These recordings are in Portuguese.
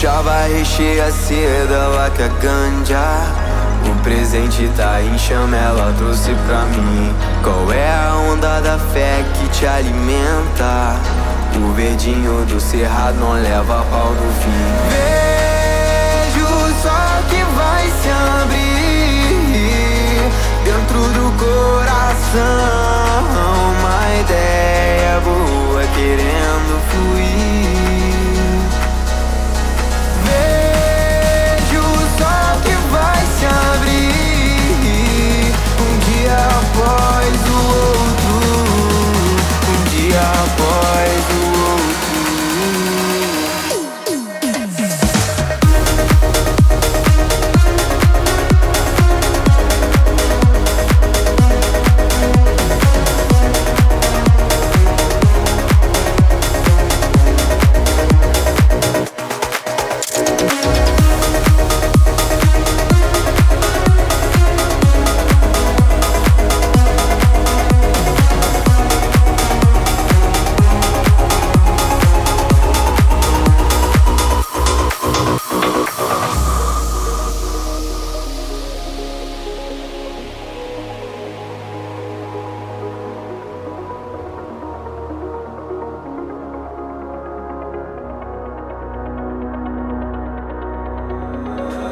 Chava recheia seda, que a ganja. O presente tá em chama, ela trouxe pra mim. Qual é a onda da fé que te alimenta? O verdinho do cerrado não leva pau no fim. Vejo o sol que vai se abrir Dentro do coração.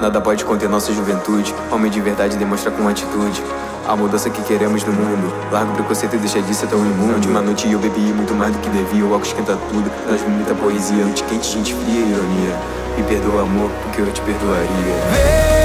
Nada pode conter nossa juventude. Homem de verdade demonstra com atitude. A mudança que queremos no mundo. Larga o preconceito e deixa de ser tão imundo. Última noite eu bebi muito mais do que devia. O álcool esquenta tudo. Traz muita poesia. Noite quente, gente fria e ironia. Me perdoa, amor, porque eu te perdoaria.